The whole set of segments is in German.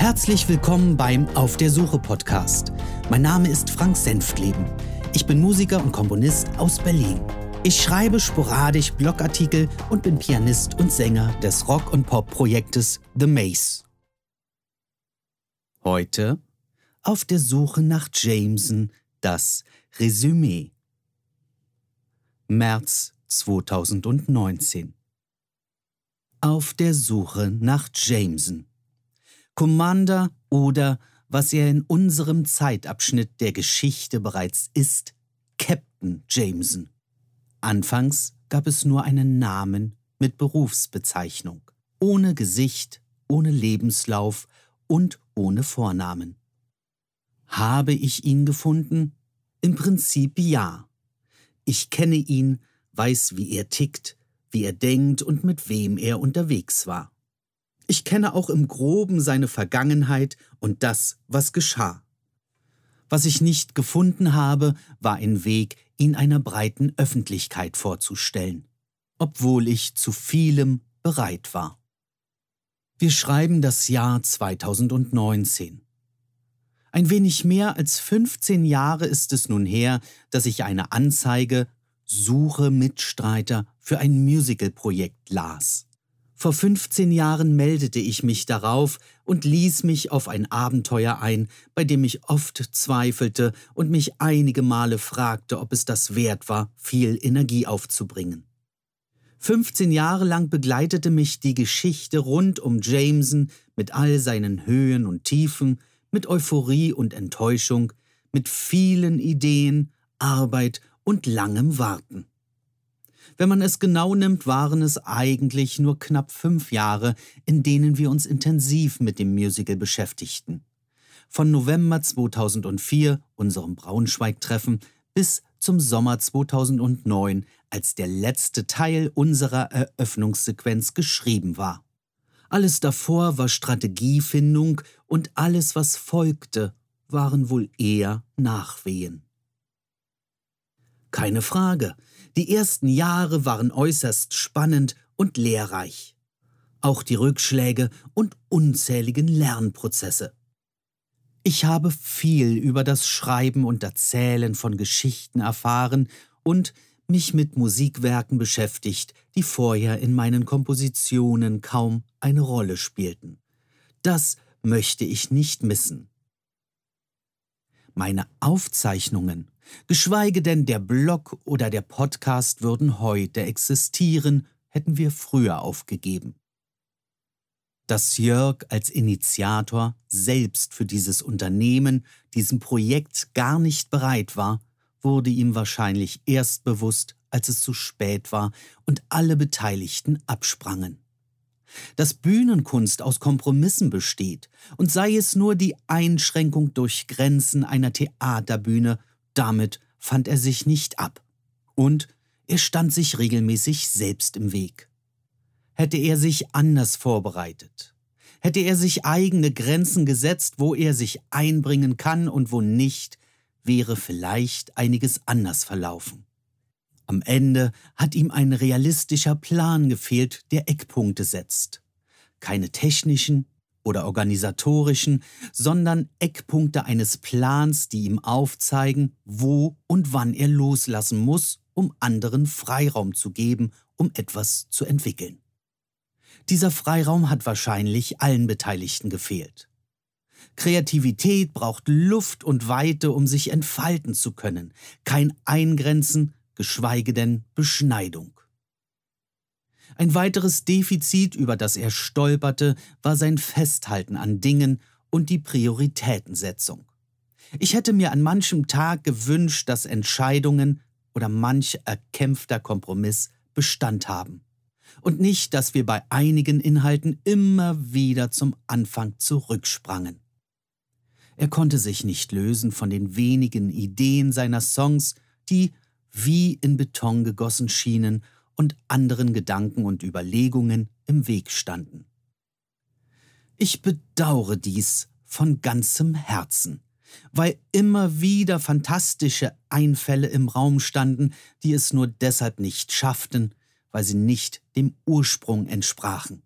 Herzlich willkommen beim Auf der Suche Podcast. Mein Name ist Frank Senftleben. Ich bin Musiker und Komponist aus Berlin. Ich schreibe sporadisch Blogartikel und bin Pianist und Sänger des Rock- und Pop-Projektes The Maze. Heute auf der Suche nach Jameson das Resümee. März 2019. Auf der Suche nach Jameson. Commander oder, was er in unserem Zeitabschnitt der Geschichte bereits ist, Captain Jameson. Anfangs gab es nur einen Namen mit Berufsbezeichnung, ohne Gesicht, ohne Lebenslauf und ohne Vornamen. Habe ich ihn gefunden? Im Prinzip ja. Ich kenne ihn, weiß, wie er tickt, wie er denkt und mit wem er unterwegs war. Ich kenne auch im groben seine Vergangenheit und das, was geschah. Was ich nicht gefunden habe, war ein Weg, ihn einer breiten Öffentlichkeit vorzustellen, obwohl ich zu vielem bereit war. Wir schreiben das Jahr 2019. Ein wenig mehr als 15 Jahre ist es nun her, dass ich eine Anzeige Suche Mitstreiter für ein Musical-Projekt las. Vor 15 Jahren meldete ich mich darauf und ließ mich auf ein Abenteuer ein, bei dem ich oft zweifelte und mich einige Male fragte, ob es das wert war, viel Energie aufzubringen. 15 Jahre lang begleitete mich die Geschichte rund um Jameson mit all seinen Höhen und Tiefen, mit Euphorie und Enttäuschung, mit vielen Ideen, Arbeit und langem Warten. Wenn man es genau nimmt, waren es eigentlich nur knapp fünf Jahre, in denen wir uns intensiv mit dem Musical beschäftigten. Von November 2004, unserem Braunschweig-Treffen, bis zum Sommer 2009, als der letzte Teil unserer Eröffnungssequenz geschrieben war. Alles davor war Strategiefindung und alles, was folgte, waren wohl eher Nachwehen. Keine Frage, die ersten Jahre waren äußerst spannend und lehrreich. Auch die Rückschläge und unzähligen Lernprozesse. Ich habe viel über das Schreiben und Erzählen von Geschichten erfahren und mich mit Musikwerken beschäftigt, die vorher in meinen Kompositionen kaum eine Rolle spielten. Das möchte ich nicht missen. Meine Aufzeichnungen Geschweige denn der Blog oder der Podcast würden heute existieren, hätten wir früher aufgegeben. Dass Jörg als Initiator selbst für dieses Unternehmen, diesem Projekt gar nicht bereit war, wurde ihm wahrscheinlich erst bewusst, als es zu spät war und alle Beteiligten absprangen. Dass Bühnenkunst aus Kompromissen besteht und sei es nur die Einschränkung durch Grenzen einer Theaterbühne damit fand er sich nicht ab. Und er stand sich regelmäßig selbst im Weg. Hätte er sich anders vorbereitet, hätte er sich eigene Grenzen gesetzt, wo er sich einbringen kann und wo nicht, wäre vielleicht einiges anders verlaufen. Am Ende hat ihm ein realistischer Plan gefehlt, der Eckpunkte setzt. Keine technischen, oder organisatorischen, sondern Eckpunkte eines Plans, die ihm aufzeigen, wo und wann er loslassen muss, um anderen Freiraum zu geben, um etwas zu entwickeln. Dieser Freiraum hat wahrscheinlich allen Beteiligten gefehlt. Kreativität braucht Luft und Weite, um sich entfalten zu können, kein Eingrenzen, geschweige denn Beschneidung. Ein weiteres Defizit, über das er stolperte, war sein Festhalten an Dingen und die Prioritätensetzung. Ich hätte mir an manchem Tag gewünscht, dass Entscheidungen oder manch erkämpfter Kompromiss Bestand haben. Und nicht, dass wir bei einigen Inhalten immer wieder zum Anfang zurücksprangen. Er konnte sich nicht lösen von den wenigen Ideen seiner Songs, die wie in Beton gegossen schienen und anderen Gedanken und Überlegungen im Weg standen. Ich bedaure dies von ganzem Herzen, weil immer wieder fantastische Einfälle im Raum standen, die es nur deshalb nicht schafften, weil sie nicht dem Ursprung entsprachen.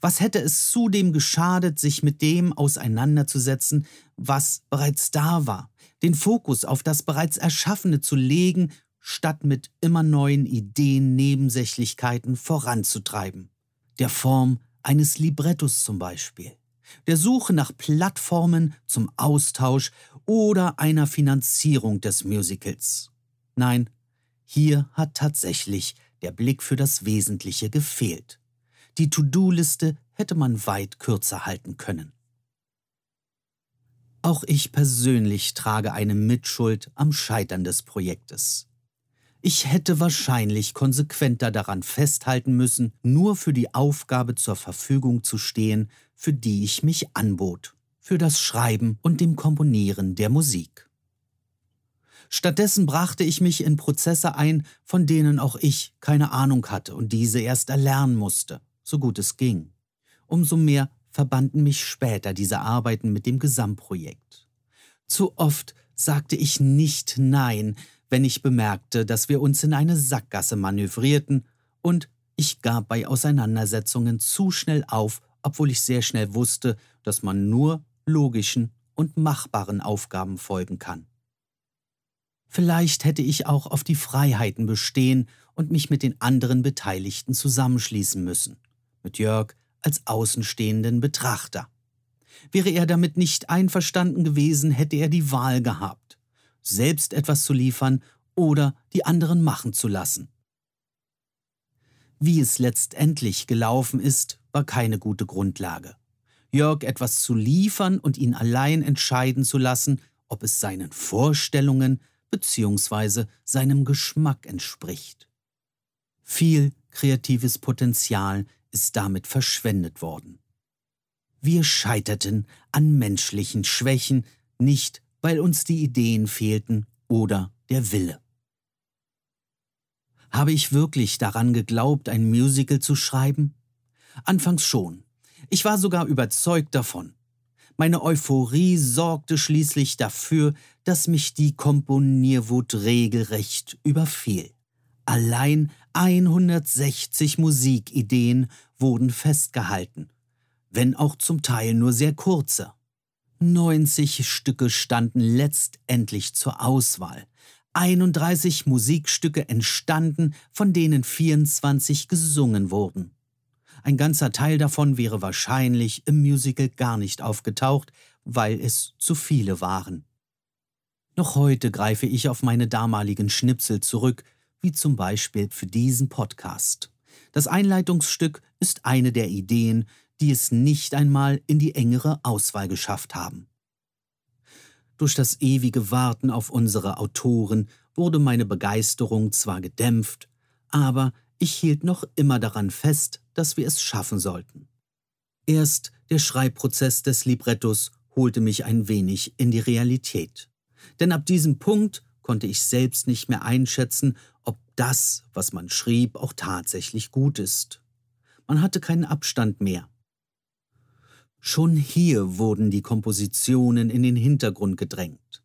Was hätte es zudem geschadet, sich mit dem auseinanderzusetzen, was bereits da war, den Fokus auf das bereits Erschaffene zu legen, statt mit immer neuen Ideen Nebensächlichkeiten voranzutreiben. Der Form eines Librettos zum Beispiel, der Suche nach Plattformen zum Austausch oder einer Finanzierung des Musicals. Nein, hier hat tatsächlich der Blick für das Wesentliche gefehlt. Die To-Do-Liste hätte man weit kürzer halten können. Auch ich persönlich trage eine Mitschuld am Scheitern des Projektes. Ich hätte wahrscheinlich konsequenter daran festhalten müssen, nur für die Aufgabe zur Verfügung zu stehen, für die ich mich anbot, für das Schreiben und dem Komponieren der Musik. Stattdessen brachte ich mich in Prozesse ein, von denen auch ich keine Ahnung hatte und diese erst erlernen musste so gut es ging. Umso mehr verbanden mich später diese Arbeiten mit dem Gesamtprojekt. Zu oft sagte ich nicht Nein, wenn ich bemerkte, dass wir uns in eine Sackgasse manövrierten, und ich gab bei Auseinandersetzungen zu schnell auf, obwohl ich sehr schnell wusste, dass man nur logischen und machbaren Aufgaben folgen kann. Vielleicht hätte ich auch auf die Freiheiten bestehen und mich mit den anderen Beteiligten zusammenschließen müssen mit Jörg als außenstehenden Betrachter. Wäre er damit nicht einverstanden gewesen, hätte er die Wahl gehabt, selbst etwas zu liefern oder die anderen machen zu lassen. Wie es letztendlich gelaufen ist, war keine gute Grundlage. Jörg etwas zu liefern und ihn allein entscheiden zu lassen, ob es seinen Vorstellungen bzw. seinem Geschmack entspricht. Viel kreatives Potenzial ist damit verschwendet worden. Wir scheiterten an menschlichen Schwächen, nicht weil uns die Ideen fehlten oder der Wille. Habe ich wirklich daran geglaubt, ein Musical zu schreiben? Anfangs schon. Ich war sogar überzeugt davon. Meine Euphorie sorgte schließlich dafür, dass mich die Komponierwut regelrecht überfiel. Allein 160 Musikideen wurden festgehalten, wenn auch zum Teil nur sehr kurze. 90 Stücke standen letztendlich zur Auswahl. 31 Musikstücke entstanden, von denen 24 gesungen wurden. Ein ganzer Teil davon wäre wahrscheinlich im Musical gar nicht aufgetaucht, weil es zu viele waren. Noch heute greife ich auf meine damaligen Schnipsel zurück, wie zum Beispiel für diesen Podcast. Das Einleitungsstück ist eine der Ideen, die es nicht einmal in die engere Auswahl geschafft haben. Durch das ewige Warten auf unsere Autoren wurde meine Begeisterung zwar gedämpft, aber ich hielt noch immer daran fest, dass wir es schaffen sollten. Erst der Schreibprozess des Librettos holte mich ein wenig in die Realität. Denn ab diesem Punkt konnte ich selbst nicht mehr einschätzen, das, was man schrieb, auch tatsächlich gut ist. Man hatte keinen Abstand mehr. Schon hier wurden die Kompositionen in den Hintergrund gedrängt.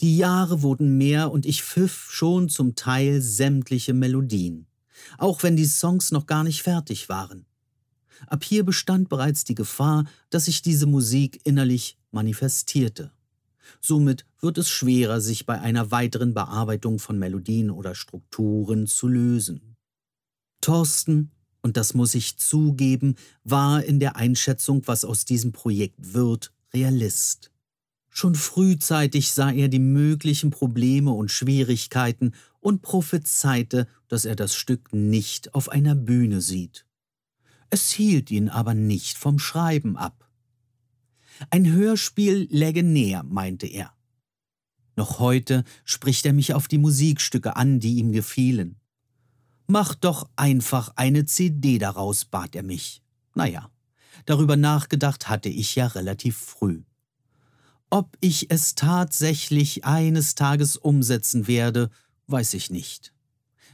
Die Jahre wurden mehr und ich pfiff schon zum Teil sämtliche Melodien, auch wenn die Songs noch gar nicht fertig waren. Ab hier bestand bereits die Gefahr, dass sich diese Musik innerlich manifestierte. Somit wird es schwerer, sich bei einer weiteren Bearbeitung von Melodien oder Strukturen zu lösen. Thorsten, und das muss ich zugeben, war in der Einschätzung, was aus diesem Projekt wird, Realist. Schon frühzeitig sah er die möglichen Probleme und Schwierigkeiten und prophezeite, dass er das Stück nicht auf einer Bühne sieht. Es hielt ihn aber nicht vom Schreiben ab. Ein Hörspiel läge näher, meinte er. Noch heute spricht er mich auf die Musikstücke an, die ihm gefielen. Mach doch einfach eine CD daraus, bat er mich. Naja, darüber nachgedacht hatte ich ja relativ früh. Ob ich es tatsächlich eines Tages umsetzen werde, weiß ich nicht.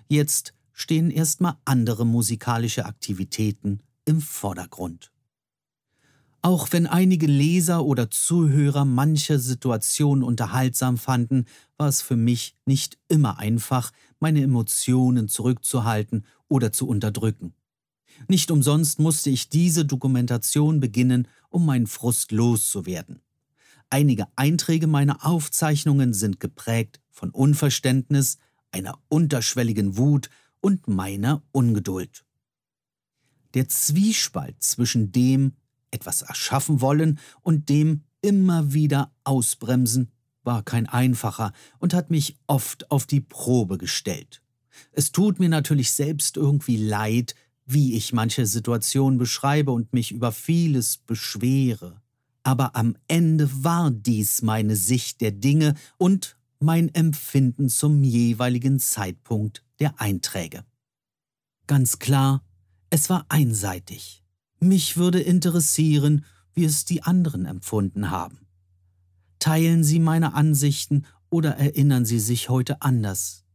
Jetzt stehen erstmal andere musikalische Aktivitäten im Vordergrund. Auch wenn einige Leser oder Zuhörer manche Situation unterhaltsam fanden, war es für mich nicht immer einfach, meine Emotionen zurückzuhalten oder zu unterdrücken. Nicht umsonst musste ich diese Dokumentation beginnen, um meinen Frust loszuwerden. Einige Einträge meiner Aufzeichnungen sind geprägt von Unverständnis, einer unterschwelligen Wut und meiner Ungeduld. Der Zwiespalt zwischen dem etwas erschaffen wollen und dem immer wieder ausbremsen war kein einfacher und hat mich oft auf die Probe gestellt. Es tut mir natürlich selbst irgendwie leid, wie ich manche Situationen beschreibe und mich über vieles beschwere. Aber am Ende war dies meine Sicht der Dinge und mein Empfinden zum jeweiligen Zeitpunkt der Einträge. Ganz klar, es war einseitig. Mich würde interessieren, wie es die anderen empfunden haben. Teilen Sie meine Ansichten oder erinnern Sie sich heute anders?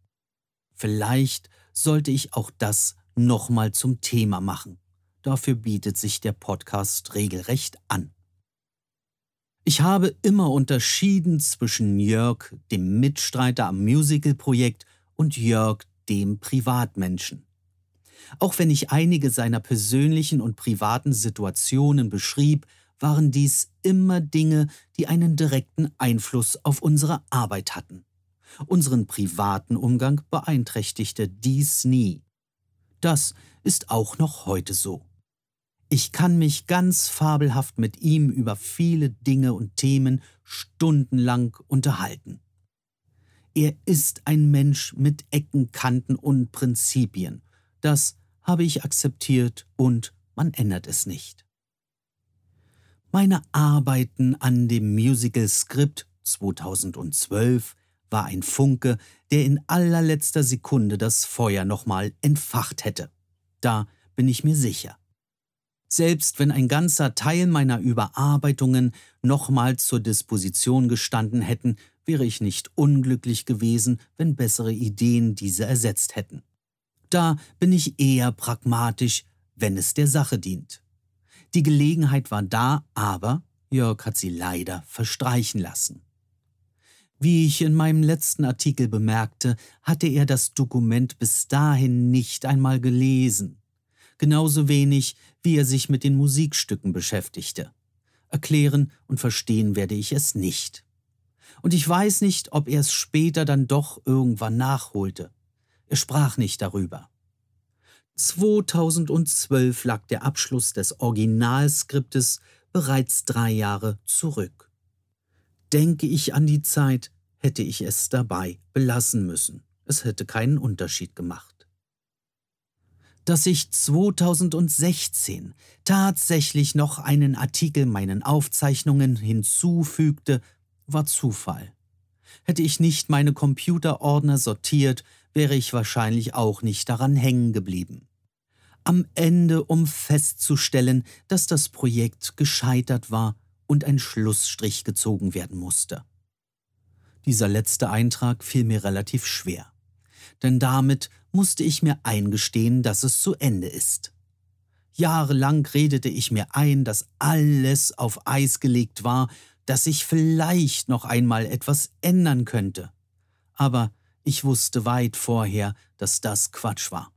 Vielleicht sollte ich auch das nochmal zum Thema machen. Dafür bietet sich der Podcast regelrecht an. Ich habe immer unterschieden zwischen Jörg, dem Mitstreiter am Musical-Projekt, und Jörg, dem Privatmenschen. Auch wenn ich einige seiner persönlichen und privaten Situationen beschrieb, waren dies immer Dinge, die einen direkten Einfluss auf unsere Arbeit hatten. Unseren privaten Umgang beeinträchtigte dies nie. Das ist auch noch heute so. Ich kann mich ganz fabelhaft mit ihm über viele Dinge und Themen stundenlang unterhalten. Er ist ein Mensch mit Ecken, Kanten und Prinzipien. Das habe ich akzeptiert und man ändert es nicht. Meine Arbeiten an dem Musical Skript 2012 war ein Funke, der in allerletzter Sekunde das Feuer nochmal entfacht hätte. Da bin ich mir sicher. Selbst wenn ein ganzer Teil meiner Überarbeitungen nochmal zur Disposition gestanden hätten, wäre ich nicht unglücklich gewesen, wenn bessere Ideen diese ersetzt hätten. Da bin ich eher pragmatisch, wenn es der Sache dient. Die Gelegenheit war da, aber Jörg hat sie leider verstreichen lassen. Wie ich in meinem letzten Artikel bemerkte, hatte er das Dokument bis dahin nicht einmal gelesen. Genauso wenig, wie er sich mit den Musikstücken beschäftigte. Erklären und verstehen werde ich es nicht. Und ich weiß nicht, ob er es später dann doch irgendwann nachholte. Er sprach nicht darüber. 2012 lag der Abschluss des Originalskriptes bereits drei Jahre zurück. Denke ich an die Zeit, hätte ich es dabei belassen müssen. Es hätte keinen Unterschied gemacht. Dass ich 2016 tatsächlich noch einen Artikel meinen Aufzeichnungen hinzufügte, war Zufall. Hätte ich nicht meine Computerordner sortiert, wäre ich wahrscheinlich auch nicht daran hängen geblieben. Am Ende, um festzustellen, dass das Projekt gescheitert war, und ein Schlussstrich gezogen werden musste. Dieser letzte Eintrag fiel mir relativ schwer, denn damit musste ich mir eingestehen, dass es zu Ende ist. Jahrelang redete ich mir ein, dass alles auf Eis gelegt war, dass sich vielleicht noch einmal etwas ändern könnte. Aber ich wusste weit vorher, dass das Quatsch war.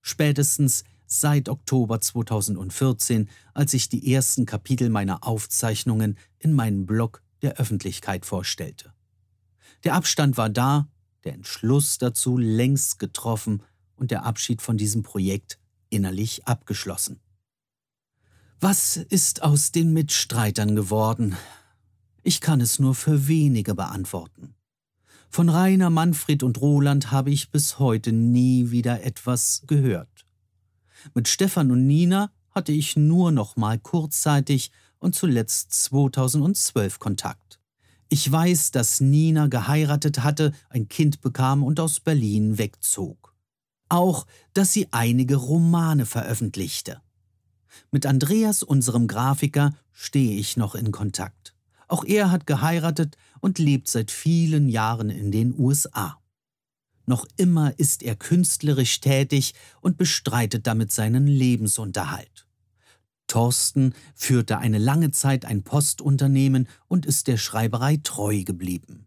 Spätestens seit Oktober 2014, als ich die ersten Kapitel meiner Aufzeichnungen in meinem Blog der Öffentlichkeit vorstellte. Der Abstand war da, der Entschluss dazu längst getroffen und der Abschied von diesem Projekt innerlich abgeschlossen. Was ist aus den Mitstreitern geworden? Ich kann es nur für wenige beantworten. Von Rainer, Manfred und Roland habe ich bis heute nie wieder etwas gehört. Mit Stefan und Nina hatte ich nur noch mal kurzzeitig und zuletzt 2012 Kontakt. Ich weiß, dass Nina geheiratet hatte, ein Kind bekam und aus Berlin wegzog. Auch, dass sie einige Romane veröffentlichte. Mit Andreas, unserem Grafiker, stehe ich noch in Kontakt. Auch er hat geheiratet und lebt seit vielen Jahren in den USA. Noch immer ist er künstlerisch tätig und bestreitet damit seinen Lebensunterhalt. Thorsten führte eine lange Zeit ein Postunternehmen und ist der Schreiberei treu geblieben.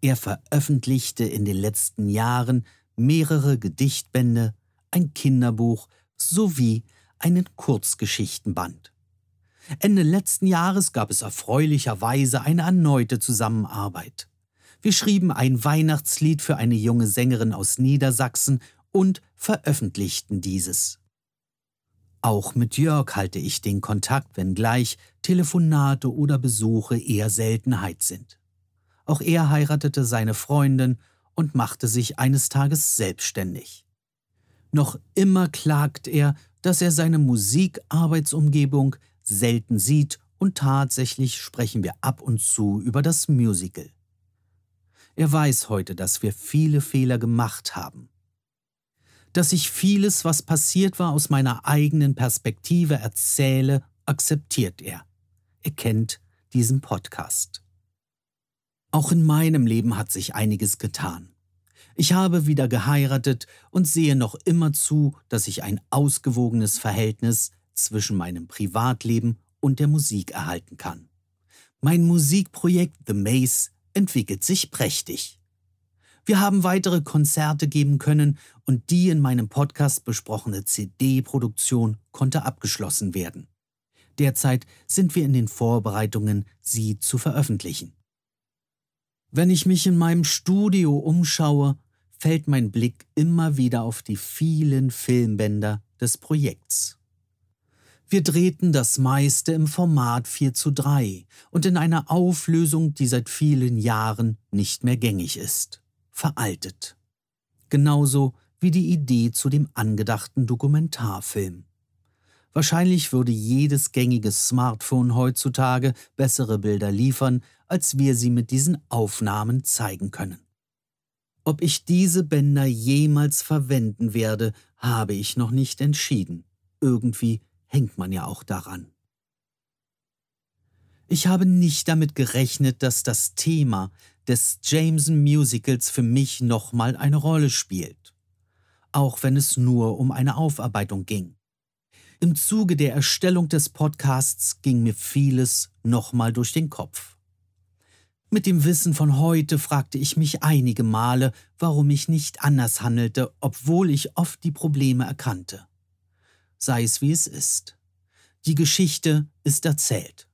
Er veröffentlichte in den letzten Jahren mehrere Gedichtbände, ein Kinderbuch sowie einen Kurzgeschichtenband. Ende letzten Jahres gab es erfreulicherweise eine erneute Zusammenarbeit. Wir schrieben ein Weihnachtslied für eine junge Sängerin aus Niedersachsen und veröffentlichten dieses. Auch mit Jörg halte ich den Kontakt, wenngleich Telefonate oder Besuche eher Seltenheit sind. Auch er heiratete seine Freundin und machte sich eines Tages selbstständig. Noch immer klagt er, dass er seine Musikarbeitsumgebung selten sieht und tatsächlich sprechen wir ab und zu über das Musical. Er weiß heute, dass wir viele Fehler gemacht haben. Dass ich vieles, was passiert war, aus meiner eigenen Perspektive erzähle, akzeptiert er. Er kennt diesen Podcast. Auch in meinem Leben hat sich einiges getan. Ich habe wieder geheiratet und sehe noch immer zu, dass ich ein ausgewogenes Verhältnis zwischen meinem Privatleben und der Musik erhalten kann. Mein Musikprojekt The Maze entwickelt sich prächtig. Wir haben weitere Konzerte geben können und die in meinem Podcast besprochene CD-Produktion konnte abgeschlossen werden. Derzeit sind wir in den Vorbereitungen, sie zu veröffentlichen. Wenn ich mich in meinem Studio umschaue, fällt mein Blick immer wieder auf die vielen Filmbänder des Projekts. Wir drehten das meiste im Format 4 zu 3 und in einer Auflösung, die seit vielen Jahren nicht mehr gängig ist. Veraltet. Genauso wie die Idee zu dem angedachten Dokumentarfilm. Wahrscheinlich würde jedes gängige Smartphone heutzutage bessere Bilder liefern, als wir sie mit diesen Aufnahmen zeigen können. Ob ich diese Bänder jemals verwenden werde, habe ich noch nicht entschieden. Irgendwie hängt man ja auch daran. Ich habe nicht damit gerechnet, dass das Thema des Jameson Musicals für mich nochmal eine Rolle spielt, auch wenn es nur um eine Aufarbeitung ging. Im Zuge der Erstellung des Podcasts ging mir vieles nochmal durch den Kopf. Mit dem Wissen von heute fragte ich mich einige Male, warum ich nicht anders handelte, obwohl ich oft die Probleme erkannte sei es wie es ist. Die Geschichte ist erzählt.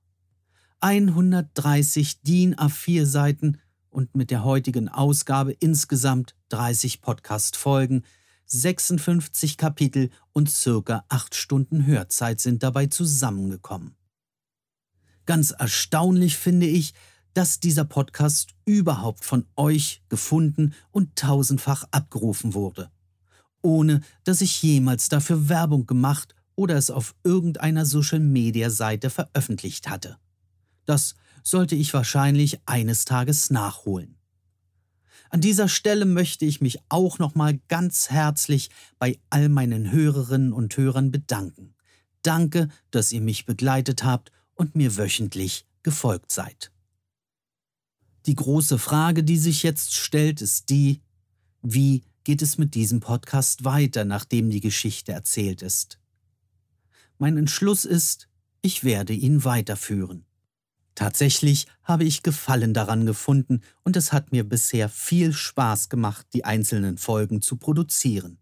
130 DIN A4 Seiten und mit der heutigen Ausgabe insgesamt 30 Podcast-Folgen, 56 Kapitel und circa 8 Stunden Hörzeit sind dabei zusammengekommen. Ganz erstaunlich finde ich, dass dieser Podcast überhaupt von euch gefunden und tausendfach abgerufen wurde ohne dass ich jemals dafür Werbung gemacht oder es auf irgendeiner Social-Media-Seite veröffentlicht hatte. Das sollte ich wahrscheinlich eines Tages nachholen. An dieser Stelle möchte ich mich auch nochmal ganz herzlich bei all meinen Hörerinnen und Hörern bedanken. Danke, dass ihr mich begleitet habt und mir wöchentlich gefolgt seid. Die große Frage, die sich jetzt stellt, ist die, wie geht es mit diesem Podcast weiter, nachdem die Geschichte erzählt ist. Mein Entschluss ist, ich werde ihn weiterführen. Tatsächlich habe ich Gefallen daran gefunden und es hat mir bisher viel Spaß gemacht, die einzelnen Folgen zu produzieren.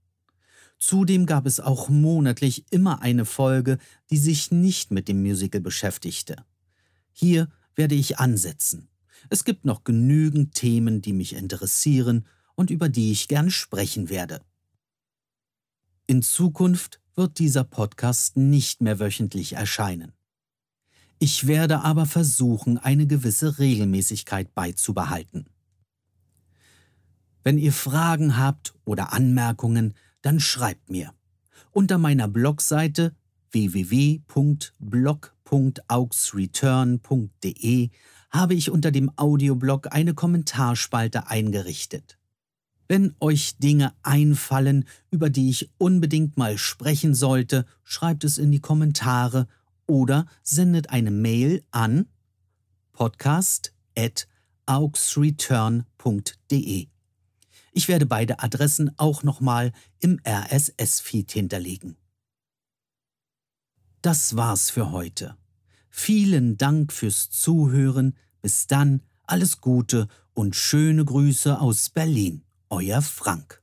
Zudem gab es auch monatlich immer eine Folge, die sich nicht mit dem Musical beschäftigte. Hier werde ich ansetzen. Es gibt noch genügend Themen, die mich interessieren und über die ich gern sprechen werde. In Zukunft wird dieser Podcast nicht mehr wöchentlich erscheinen. Ich werde aber versuchen, eine gewisse Regelmäßigkeit beizubehalten. Wenn ihr Fragen habt oder Anmerkungen, dann schreibt mir. Unter meiner Blogseite www.blog.auxreturn.de habe ich unter dem Audioblog eine Kommentarspalte eingerichtet. Wenn euch Dinge einfallen, über die ich unbedingt mal sprechen sollte, schreibt es in die Kommentare oder sendet eine Mail an podcast.auxreturn.de. Ich werde beide Adressen auch nochmal im RSS-Feed hinterlegen. Das war's für heute. Vielen Dank fürs Zuhören. Bis dann, alles Gute und schöne Grüße aus Berlin. Euer Frank.